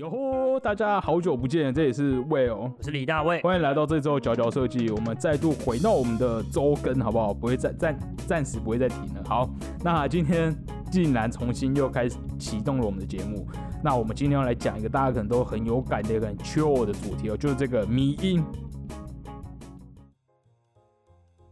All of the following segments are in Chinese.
哟吼，大家好久不见，这里是 Will，我是李大卫。欢迎来到这周佼佼设计，我们再度回到我们的周更，好不好？不会再暂暂时不会再停了。好，那今天竟然重新又开始启动了我们的节目，那我们今天要来讲一个大家可能都很有感的一个很 chill 的主题哦，就是这个迷音。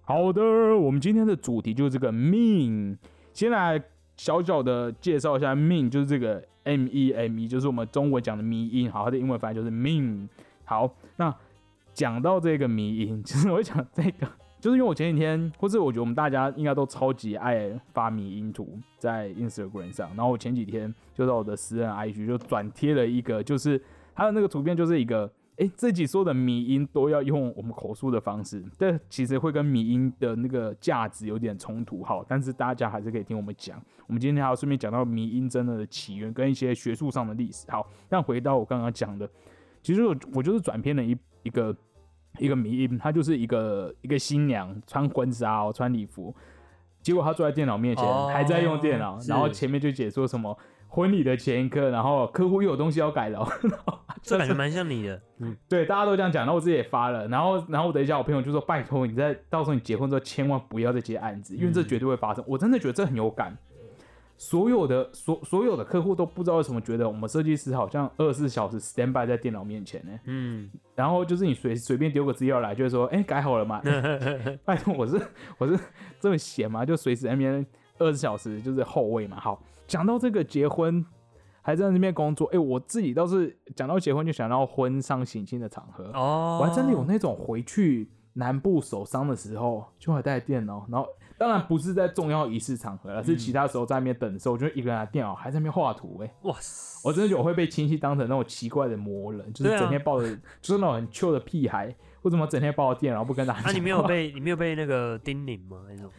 好的，我们今天的主题就是这个 mean 先来小小的介绍一下 mean，就是这个 M E M E，就是我们中文讲的迷音，好，它的英文翻译就是 meme。好，那讲到这个迷音，其实我会讲这个，就是因为我前几天，或是我觉得我们大家应该都超级爱发迷音图在 Instagram 上，然后我前几天就在我的私人 IG 就转贴了一个，就是它的那个图片就是一个。哎，这几说的迷音都要用我们口述的方式，但其实会跟迷音的那个价值有点冲突，好，但是大家还是可以听我们讲。我们今天还要顺便讲到迷音真的的起源跟一些学术上的历史。好，那回到我刚刚讲的，其实我我就是转偏了一一个一个迷音，他就是一个一个新娘穿婚纱哦，穿礼服，结果她坐在电脑面前还在用电脑，然后前面就解说什么。婚礼的前一刻，然后客户又有东西要改了，这感觉 蛮像你的。嗯，对，大家都这样讲，然后我自己也发了，然后，然后我等一下，我朋友就说：“拜托，你在到时候你结婚之后，千万不要再接案子，因为这绝对会发生。”我真的觉得这很有感。所有的所所有的客户都不知道为什么觉得我们设计师好像二十四小时 stand by 在电脑面前呢？嗯，然后就是你随随便丢个资料来，就是说：“哎，改好了吗？”拜托，我是我是这么闲吗？就随时那边二十四小时就是后卫嘛。好。讲到这个结婚，还在那边工作，哎，我自己倒是讲到结婚就想到婚丧喜庆的场合哦，我还真的有那种回去南部守丧的时候，就会带电脑，然后当然不是在重要仪式场合，而是其他时候在那边等的时候，我就一个人拿电脑还在那边画图，哎，哇塞，我真的觉得我会被亲戚当成那种奇怪的魔人，就是整天抱着，就是那种很 Q 的屁孩，为什么整天抱着电脑不跟大家？那你没有被你没有被那个叮咛吗？那种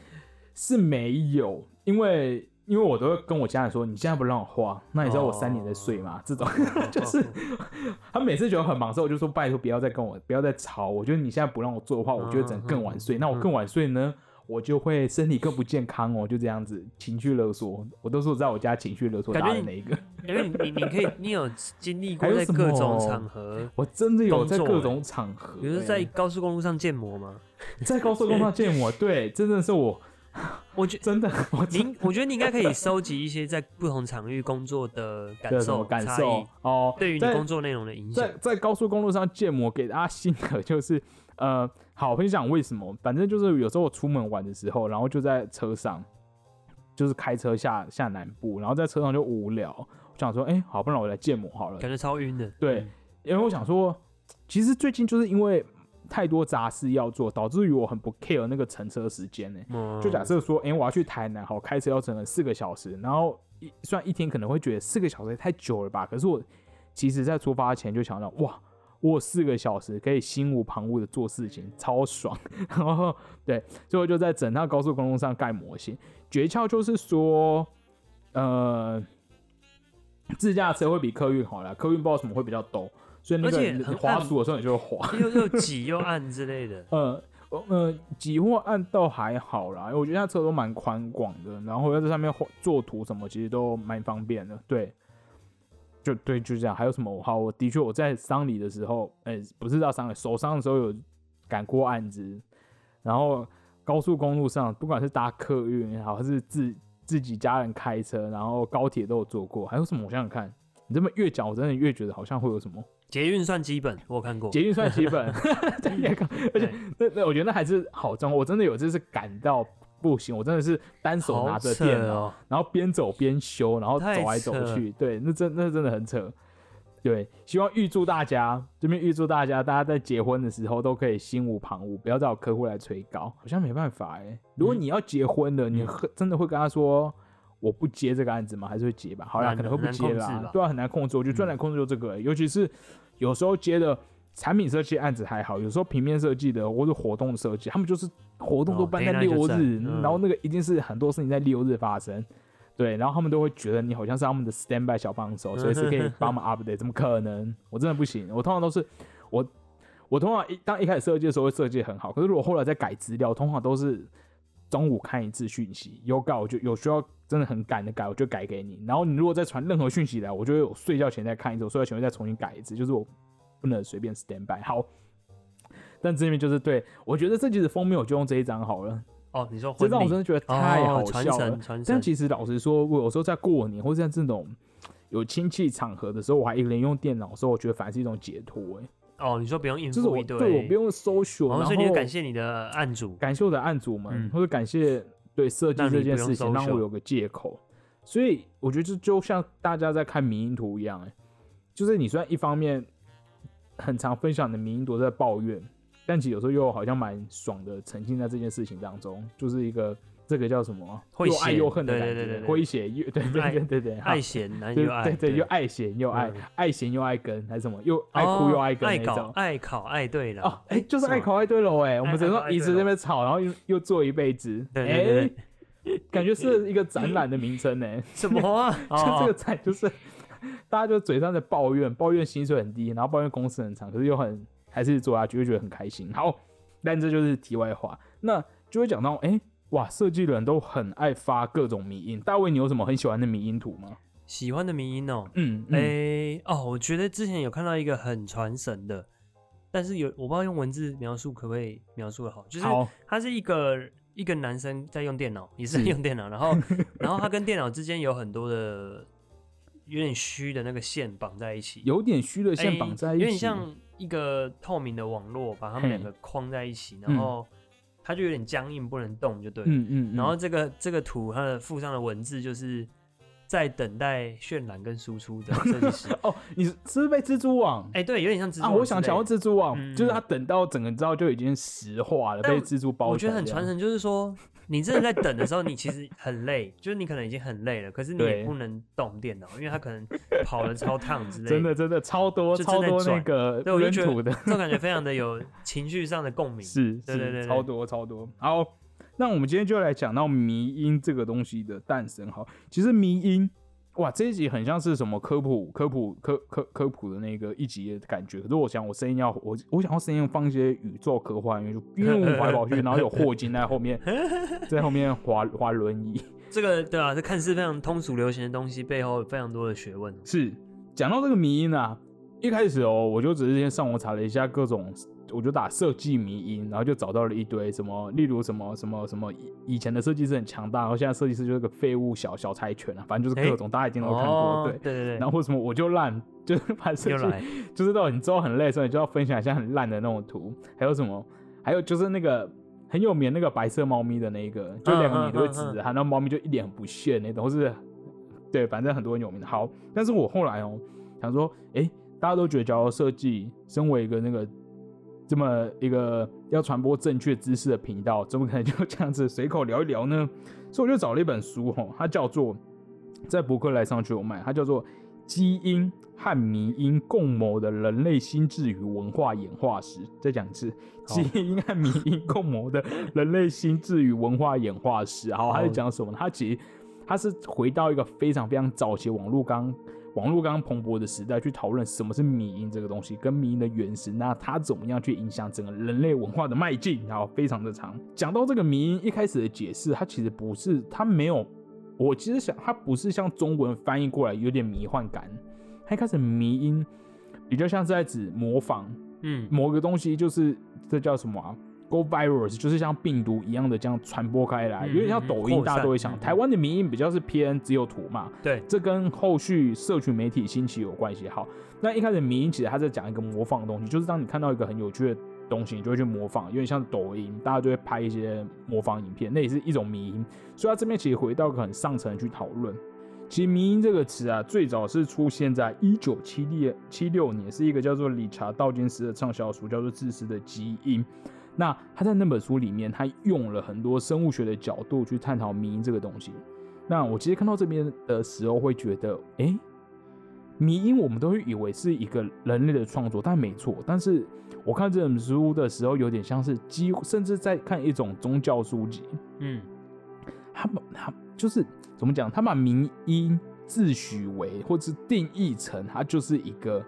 是没有，因为。因为我都会跟我家人说，你现在不让我画，那你知道我三年在睡吗？这种 就是 他每次觉得很忙的时候，我就说拜托不要再跟我不要再吵。我觉得你现在不让我做的话，我觉得只能更晚睡。那我更晚睡呢，我就会身体更不健康哦。就这样子情绪勒索，我都是在我家情绪勒索打的那一个。因为你你可以你有经历过在各种场合，我真的有在各种场合，比如在高速公路上建模吗？在高速公路上建模，对，真的是我。我觉真的，我您我觉得你应该可以收集一些在不同场域工作的感受、感受哦，对于你工作内容的影响。在在高速公路上建模，给大家心得 就是，呃，好分享为什么？反正就是有时候我出门玩的时候，然后就在车上，就是开车下下南部，然后在车上就无聊，我想说，哎，好，不然我来建模好了，感觉超晕的。对，因为我想说，其实最近就是因为。太多杂事要做，导致于我很不 care 那个乘车时间呢。就假设说，哎，我要去台南，好，开车要乘四个小时，然后一虽然一天可能会觉得四个小时太久了吧，可是我其实在出发前就想到，哇，我有四个小时可以心无旁骛的做事情，超爽。然后对，最后就在整趟高速公路上盖模型。诀窍就是说，呃，自驾车会比客运好啦，客运不知道什么会比较陡。所以那个滑鼠的时候你就会滑，又又挤又暗之类的。呃，呃，挤或暗倒还好啦，因为我觉得它车都蛮宽广的，然后要在上面做图什么，其实都蛮方便的。对，就对，就这样。还有什么？好，我的确我在丧礼的时候，哎，不是到丧礼，手伤的时候有赶过案子，然后高速公路上，不管是搭客运也好，还是自自己家人开车，然后高铁都有坐过。还有什么？我想想看，你这么越讲，我真的越觉得好像会有什么。捷运算基本，我看过。捷运算基本，而且那那我觉得那还是好装。我真的有这次赶到不行，我真的是单手拿着电脑，然后边走边修，然后走来走去。对，那真那真的很扯。对，希望预祝大家这边预祝大家，大家在结婚的时候都可以心无旁骛，不要找客户来催稿。好像没办法哎，如果你要结婚了，你真的会跟他说。我不接这个案子吗？还是会接吧？好啦，可能会不接啦。对啊，很难控制。我觉得最难控制就这个，尤其是有时候接的产品设计案子还好，有时候平面设计的或者活动设计，他们就是活动都办在六日，然后那个一定是很多事情在六日发生。对，然后他们都会觉得你好像是他们的 standby 小帮手，随时可以帮忙 update。怎么可能？我真的不行。我通常都是我，我通常一当一开始设计的时候会设计很好，可是如果后来再改资料，通常都是中午看一次讯息，有稿就有需要。真的很赶的改，我就改给你。然后你如果再传任何讯息来，我就会有睡觉前再看一次，我睡觉前会再重新改一次，就是我不能随便 stand by。好，但这边就是对我觉得这集的封面我就用这一张好了，哦，你说这婚礼让我真的觉得太好笑了。但其实老实说，我有时候在过年或者在这种有亲戚场合的时候，我还一个人用电脑的时候，我觉得反而是一种解脱、欸。哦，你说不用应就是我付一堆，对我不用 social，、然后然后所以你就感谢你的案主，感谢我的案主们，嗯或者感谢对设计这件事情，让我有个借口。所以我觉得这就像大家在看迷因图一样、欸，就是你虽然一方面很常分享你的迷因图在抱怨，但其实有时候又好像蛮爽的，沉浸在这件事情当中，就是一个这个叫什么又爱又恨的对感觉，对对对诙谐又对对爱对对对，好爱嫌男对又爱，对对，又爱嫌又爱嗯，爱嫌又爱跟还是什么，又爱哭哦又爱跟爱搞那种。爱考爱对了哦，哎，就是爱考爱对了，哎，我们只能说一直在那边吵，然后又又做一辈子，哎，感觉是一个展览的名称呢。什么啊？就这哦个展就是大家就嘴上在抱怨，抱怨薪水很低，然后抱怨公司很长，可是又很还是做下去，就觉得很开心。好，但这就是题外话，那就会讲到，哎，哇，设计人都很爱发各种迷音。大卫，你有什么很喜欢的迷音图吗？喜欢的迷音哦，嗯，嗯。哎哦，我觉得之前有看到一个很传神的，但是有我不知道用文字描述可不可以描述的好，就是，他是一个一个男生在用电脑，也是在用电脑，然后 然后他跟电脑之间有很多的有点虚的那个线绑在一起，有点虚的线哎绑在一起，有点像一个透明的网络把他们两嘿个框在一起，嗯。然后它就有点僵硬，不能动，就对了。嗯嗯，嗯然后这个这个图它的附上的文字就是在等待渲染跟输出的 设计师。哦，你是是不是被蜘蛛网？哎、对，有点像蜘蛛啊，网我想讲的蜘蛛网，嗯就是它等到整个之后就已经石化了，被蜘蛛包。我觉得很传。神，就是说你真的在等的时候，你其实很累，就是你可能已经很累了，可是你也不能动电脑，因为它可能跑了超烫之类的真的真的超多就超多那个对，我就觉得原图的，这种感觉非常的有情绪上的共鸣。是，是对对对对超多超多。好，那我们今天就来讲到迷音这个东西的诞生。好，其实迷音，哇，这一集很像是什么科普科普科科科普的那个一集的感觉。可是我想我声音要我我想要声音放一些宇宙科幻因为，就因为我跑来跑去，然后有霍金在后面 在后面滑滑轮椅。这个对啊，这看似非常通俗流行的东西，背后有非常多的学问。是讲到这个迷音啊，一开始哦，我就只是先上网查了一下各种，我就打设计迷音，然后就找到了一堆什么，例如什么什么什么以以前的设计师很强大，然后现在设计师就是个废物小小柴犬啊，反正就是各种，大家一定都看过，哦对。对对对，然后或什么我就烂，就是 把设计就是到你之后很累的时候，你就要分享一下很烂的那种图，还有什么，还有就是那个很有名那个白色猫咪的那一个，就两个你都会指着它，然后猫咪就一脸很不屑那种，或是对，反正很多很有名的。好，但是我后来哦想说，诶，大家都觉得假如设计身为一个那个这么一个要传播正确知识的频道，怎么可能就这样子随口聊一聊呢？所以我就找了一本书哈，它叫做在博客来上去有卖，它叫做《基因和迷因共谋的人类心智与文化演化史》。再讲一次，基因和迷因共谋的人类心智与文化演化史。好，它在讲什么呢？它其实它是回到一个非常非常早期网络刚网络刚蓬勃的时代，去讨论什么是迷因这个东西，跟迷因的原始，那它怎么样去影响整个人类文化的迈进，然后非常的长。讲到这个迷因一开始的解释，它其实不是，它没有，我其实想，它不是像中文翻译过来有点迷幻感，它一开始迷因比较像是在指模仿嗯，某个东西，就是这叫什么啊？Go virus，就是像病毒一样的这样传播开来，嗯有点像嗯抖音，大家都会想。嗯台湾的民音比较是偏只有图嘛，对，这跟后续社群媒体兴起有关系。好，那一开始民音其实他在讲一个模仿的东西，就是当你看到一个很有趣的东西，你就会去模仿，有点像抖音，大家就会拍一些模仿影片，那也是一种迷音。所以他这边其实回到一个很上层去讨论。其实“迷音”这个词啊，最早是出现在一九七六七六年，是一个叫做理查道金斯的畅销书，叫做《自私的基因》。那他在那本书里面，他用了很多生物学的角度去探讨迷因这个东西。那我其实看到这边的时候，会觉得，诶，迷因我们都会以为是一个人类的创作，但没错。但是我看这本书的时候，有点像是几乎甚至在看一种宗教书籍，嗯，他把他就是怎么讲，他把迷因自诩为或是定义成它就是一个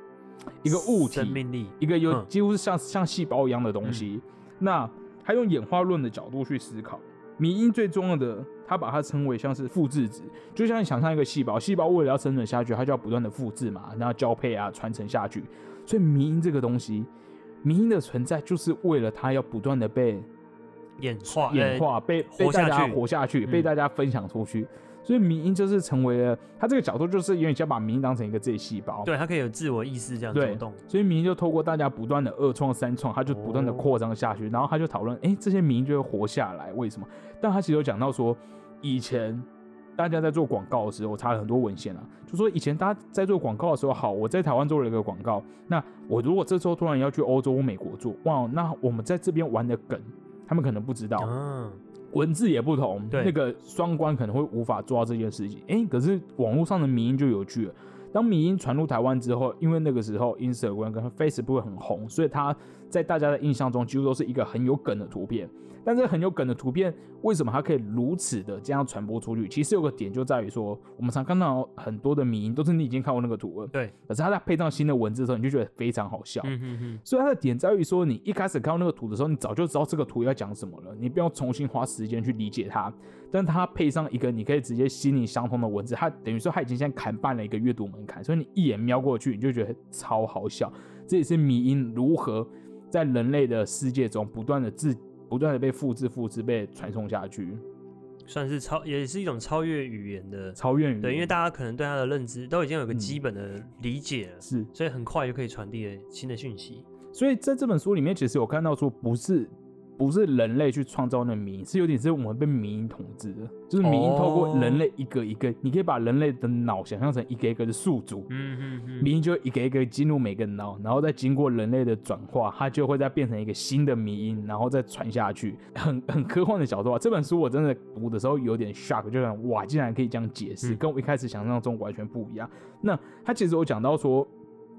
一个物体，生命力，一个有嗯几乎是像像细胞一样的东西。那他用演化论的角度去思考，迷因最重要的，他把它称为像是复制值，就像你想象一个细胞，细胞为了要生存下去，它就要不断的复制嘛，然后交配啊，传承下去。所以迷因这个东西，迷因的存在就是为了它要不断的被演化，演化，被被大家活下去，被大家分享出去。所以迷因就是成为了他这个角度，就是有点像把迷因当成一个自己细胞，对，它可以有自我意识这样走动。所以迷因就透过大家不断的二创三创，它就不断的扩张下去，然后他就讨论，哎，这些迷因就会活下来，为什么？但他其实有讲到说，以前大家在做广告的时候，我查了很多文献啊，就说以前大家在做广告的时候，好，我在台湾做了一个广告，那我如果这时候突然要去欧洲或美国做，哇，那我们在这边玩的梗。他们可能不知道，文字也不同，那个双关可能会无法做到这件事情。哎，可是网络上的迷音就有趣了。当迷音传入台湾之后，因为那个时候 Instagram 跟 Facebook 很红，所以它在大家的印象中几乎都是一个很有梗的图片。但这很有梗的图片，为什么它可以如此的这样传播出去？其实有个点就在于说，我们常看到很多的迷音都是你已经看过那个图了，对。可是它在配上新的文字的时候，你就觉得非常好笑。所以它的点在于说，你一开始看到那个图的时候，你早就知道这个图要讲什么了，你不用重新花时间去理解它。但它配上一个你可以直接心灵相通的文字，它等于说它已经先砍半了一个阅读门槛，所以你一眼瞄过去，你就觉得超好笑。这也是迷音如何在人类的世界中不断的自。不断的被复制、复制、被传送下去，算是超，也是一种超越语言的超越语言。对，因为大家可能对它的认知都已经有个基本的理解了，是，所以很快就可以传递新的讯息。所以在这本书里面，其实有看到说，不是。不是人类去创造那名，是有点是我们被民音统治的，就是民音透过人类一个一个，你可以把人类的脑想象成一个一个的宿主，嗯嗯嗯，民音就一个一个进入每个脑，然后再经过人类的转化，它就会再变成一个新的民音，然后再传下去，很 很科幻的角度啊。这本书我真的读的时候有点 shock，就想哇，竟然可以这样解释，跟我一开始想象中完全不一样。那他其实有讲到说。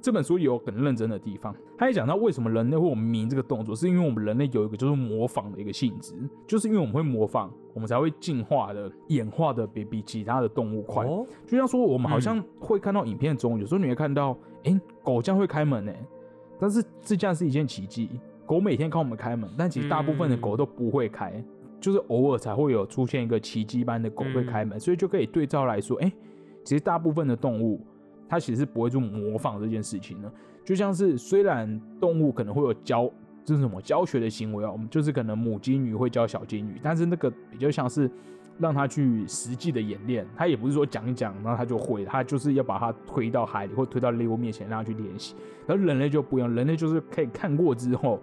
这本书有很认真的地方，他也讲到为什么人类会迷这个动作，是因为我们人类有一个就是模仿的一个性质，就是因为我们会模仿，我们才会进化的演化的比比其他的动物快。就像说我们好像会看到影片中，有时候你会看到，哎，狗这样会开门呢，但是这样是一件奇迹，狗每天看我们开门，但其实大部分的狗都不会开，就是偶尔才会有出现一个奇迹般的狗会开门，所以就可以对照来说，哎，其实大部分的动物。它其实不会做模仿这件事情的，就像是虽然动物可能会有教，这是什么教学的行为啊？我们就是可能母金鱼会教小金鱼，但是那个比较像是让它去实际的演练，它也不是说讲一讲，然后它就会，它就是要把它推到海里或推到猎物面前让它去练习。而人类就不一样，人类就是可以看过之后，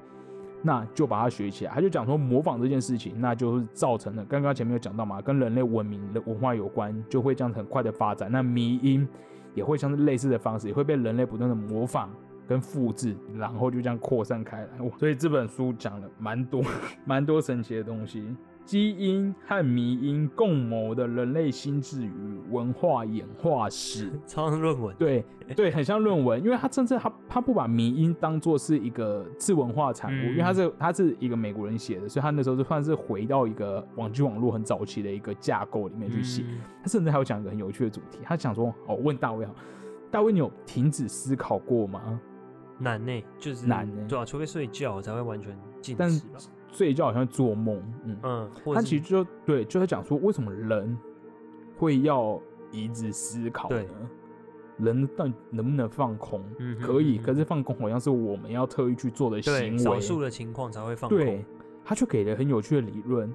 那就把它学起来。他就讲说模仿这件事情，那就是造成了刚刚前面有讲到嘛，跟人类文明的文化有关，就会这样很快的发展。那迷音。也会像是类似的方式，也会被人类不断的模仿跟复制，然后就这样扩散开来。所以这本书讲了蛮多、蛮多神奇的东西。基因和迷因共谋的人类心智与文化演化史，超像论文。对对，很像论文，因为他甚至他他不把迷因当做是一个次文化产物，因为他是他是一个美国人写的，所以他那时候就算是回到一个网际网络很早期的一个架构里面去写。他甚至还有讲一个很有趣的主题，他想说：“哦，问大卫啊，大卫，你有停止思考过吗？”难呢，就是难呢，对啊，除非睡觉才会完全静止吧。睡觉好像做梦，嗯嗯，他其实就对，就在讲说为什么人会要一直思考呢？人到底能不能放空？可以，可是放空好像是我们要特意去做的行为，少数的情况才会放空。对，他却给了很有趣的理论。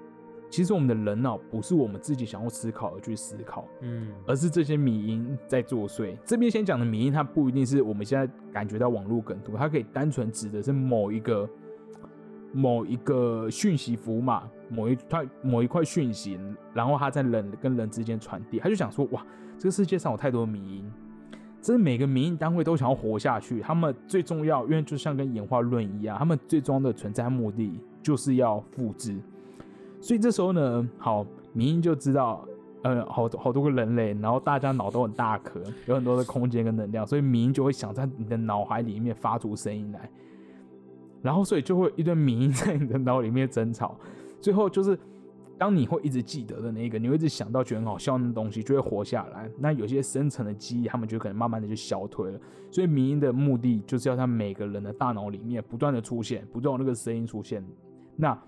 其实我们的人脑不是我们自己想要思考而去思考，嗯，而是这些迷因在作祟。这边先讲的迷因，它不一定是我们现在感觉到网络梗图，它可以单纯指的是某一个。某一个讯息符码，某一块某一块讯息，然后它在人跟人之间传递，他就想说：哇，这个世界上有太多的迷因，这是每个迷因单位都想要活下去。他们最重要，因为就像跟演化论一样，他们最终的存在目的就是要复制。所以这时候呢，好，迷因就知道，呃，好多好多个人类，然后大家脑都很大壳，有很多的空间跟能量，所以迷因就会想在你的脑海里面发出声音来。然后，所以就会一堆迷在你的脑里面争吵，最后就是，当你会一直记得的那个，你会一直想到觉得很好笑的东西，就会活下来。那有些深层的记忆，他们就可能慢慢的就消退了。所以，迷音的目的就是要在每个人的大脑里面不断的出现，不断有那个声音出现。那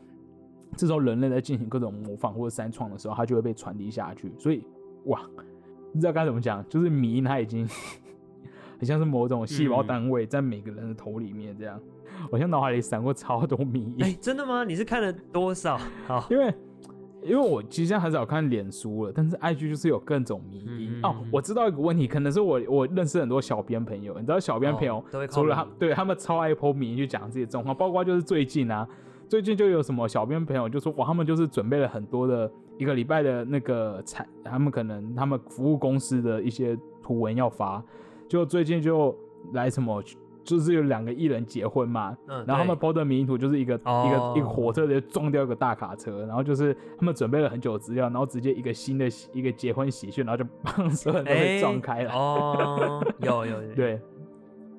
这时候人类在进行各种模仿或者三创的时候，它就会被传递下去。所以，哇，不知道该怎么讲，就是迷音它已经 很像是某种细胞单位在每个人的头里面这样。我现在脑海里闪过超多迷音，哎、真的吗？你是看了多少？好，因为因为我其实现在很少看脸书了，但是 IG 就是有各种迷音、哦。我知道一个问题，可能是我我认识很多小编朋友，你知道小编朋友、除了他对他们超爱 po 迷音去讲自己的状况，包括就是最近啊，最近就有什么小编朋友就说哇，他们就是准备了很多的一个礼拜的那个产，他们可能他们服务公司的一些图文要发，就最近就来什么。就是有两个艺人结婚嘛，嗯然后他们对 PO 的迷因图就是一个、哦。一个一个火车直接撞掉一个大卡车，然后就是他们准备了很久的资料，然后直接一个新的一个结婚喜讯，然后就帮所有人都被撞开了。哦，有有有，对。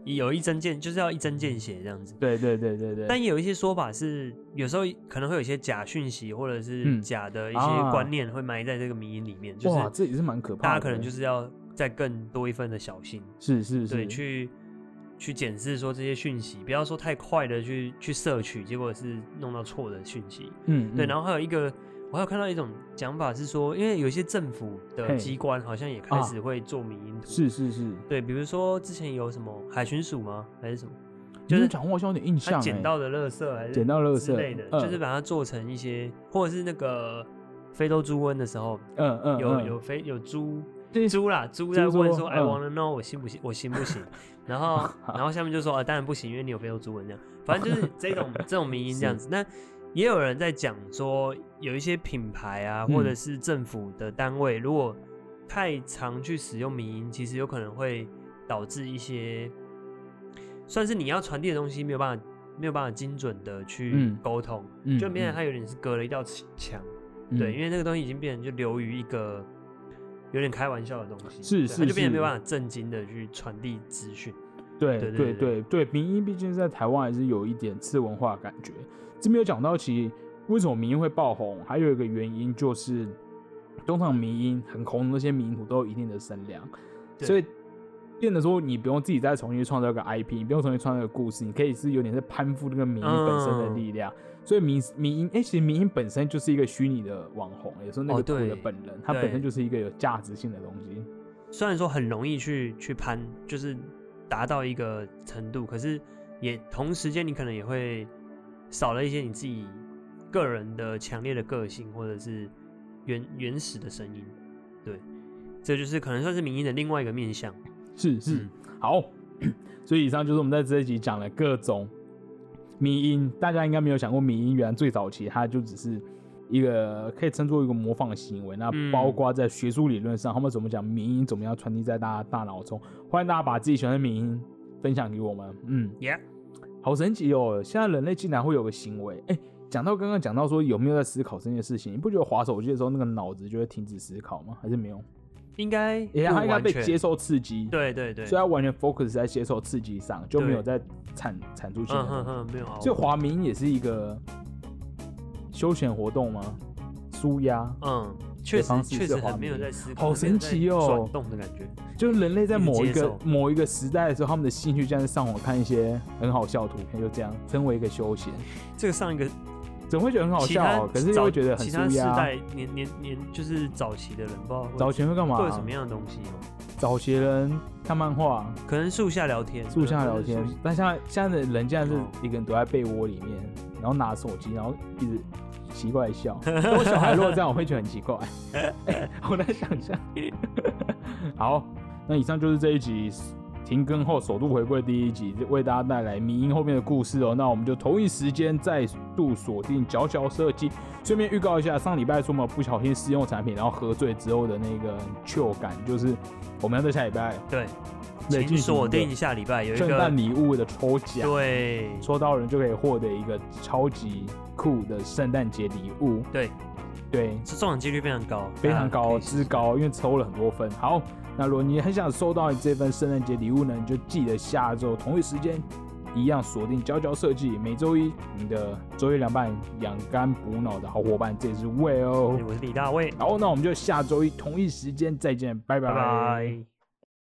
有一针见就是要一针见血这样子。对对对对对，但也有一些说法是，有时候可能会有一些假讯息或者是嗯。假的一些啊。观念会埋在这个迷音里面，就是哇，这也是蛮可怕的。大家可能就是要再更多一份的小心，是是是，对，去去检视说这些讯息，不要说太快的去去摄取，结果是弄到错的讯息。嗯对，然后后还有一个，我还有看到一种讲法是说，因为有些政府的机关好像也开啊。始会做迷音图，是是是，对，比如说之前有什么海巡署吗？还是什么？就就是是讲话好像有点印象欸捡到的垃圾还是捡到垃圾之类的，嗯。就是把它做成一些，或者是那个非洲猪瘟的时候，嗯嗯有嗯。有非有猪对猪啦，猪在问说说 I 嗯 wanna know 我行不行，我行不行？然后 然后下面就说啊，当然不行，因为你有非洲猪瘟这样。反正就是这种 这种民音这样子。那也有人在讲说，有一些品牌啊，嗯或者是政府的单位，如果太常去使用民音，其实有可能会导致一些算是你要传递的东西没有办法没有办法精准的去嗯沟通，嗯就变成嗯它有点是隔了一道墙。嗯对，因为那个东西已经变成就流于一个有点开玩笑的东西，是是就变得没有办法正经的去传递资讯。对对对对对对对，民音毕竟在台湾还是有一点次文化的感觉。这边有讲到，其实为什么民音会爆红，还有一个原因就是，通常民音很红的那些民音图都有一定的声量，所以变得说你不用自己再重新创造一个 IP，你不用重新创造一个故事，你可以是有点在攀附那个民音本身的嗯力量。所以民民音，哎、其实民音本身就是一个虚拟的网红，也是那个图的本人，他对本身就是一个有价值性的东西。虽然说很容易去去攀，就是达到一个程度，可是也同时间你可能也会少了一些你自己个人的强烈的个性，或者是原原始的声音。对，这就是可能算是民音的另外一个面向。是是，嗯。好，所以以上就是我们在这一集讲了各种迷音，大家应该没有想过迷音原来最早期它就只是一个可以称作一个模仿行为，那嗯。包括在学术理论上，他们怎么讲迷音怎么样传递在大家大脑中，欢迎大家把自己喜欢的迷音分享给我们，嗯，Yeah，好神奇哦！现在人类竟然会有个行为，哎、讲到刚刚讲到说有没有在思考这件事情，你不觉得划手机的时候那个脑子就会停止思考吗？还是没有？应该也他应该被接受刺激，对对对，所以他完全 focus 在接受刺激上，就没有在产产出新的东西。嗯哼哼，没有所以滑民也是一个休闲活动吗？舒压，嗯，确实确实很没有在思考，好神奇哦转动的感觉。就是人类在某一个某一个时代的时候，他们的兴趣竟然是上网看一些很好笑的图片，就这样称为一个休闲，这个上一个怎么会觉得很好笑哦？可是又早会觉得很其他舒压。世代年年年就是早期的人，不知道会早前会干嘛会有什么样的东西哦？早期人看漫画、可能树下聊天，树下聊天，但现在现在的人竟然是哦一个人躲在被窝里面，然后拿手机，然后一直奇怪地笑。我小孩如果这样，我会觉得很奇怪。我在想象。好，那以上就是这一集停更后首度回归第一集，为大家带来迷音后面的故事哦。那我们就同一时间再度锁定佼佼设计。顺便预告一下，上礼拜说我们不小心试用产品，然后喝醉之后的那个糗感，就是我们要在下礼拜对，请锁定下礼拜有一个圣个诞礼物的抽奖，对抽到人就可以获得一个超级酷的圣诞节礼物。对，对，是中奖几率非常高，非常高，之高，因为抽了很多分。好，那如果你很想收到这份圣诞节礼物呢，你就记得下周同一时间一样锁定娇娇设计，每周一你的周一凉拌养肝补脑的好伙伴，这也是魏哦。我是李大卫，好，那我们就下周一同一时间再见，拜拜拜。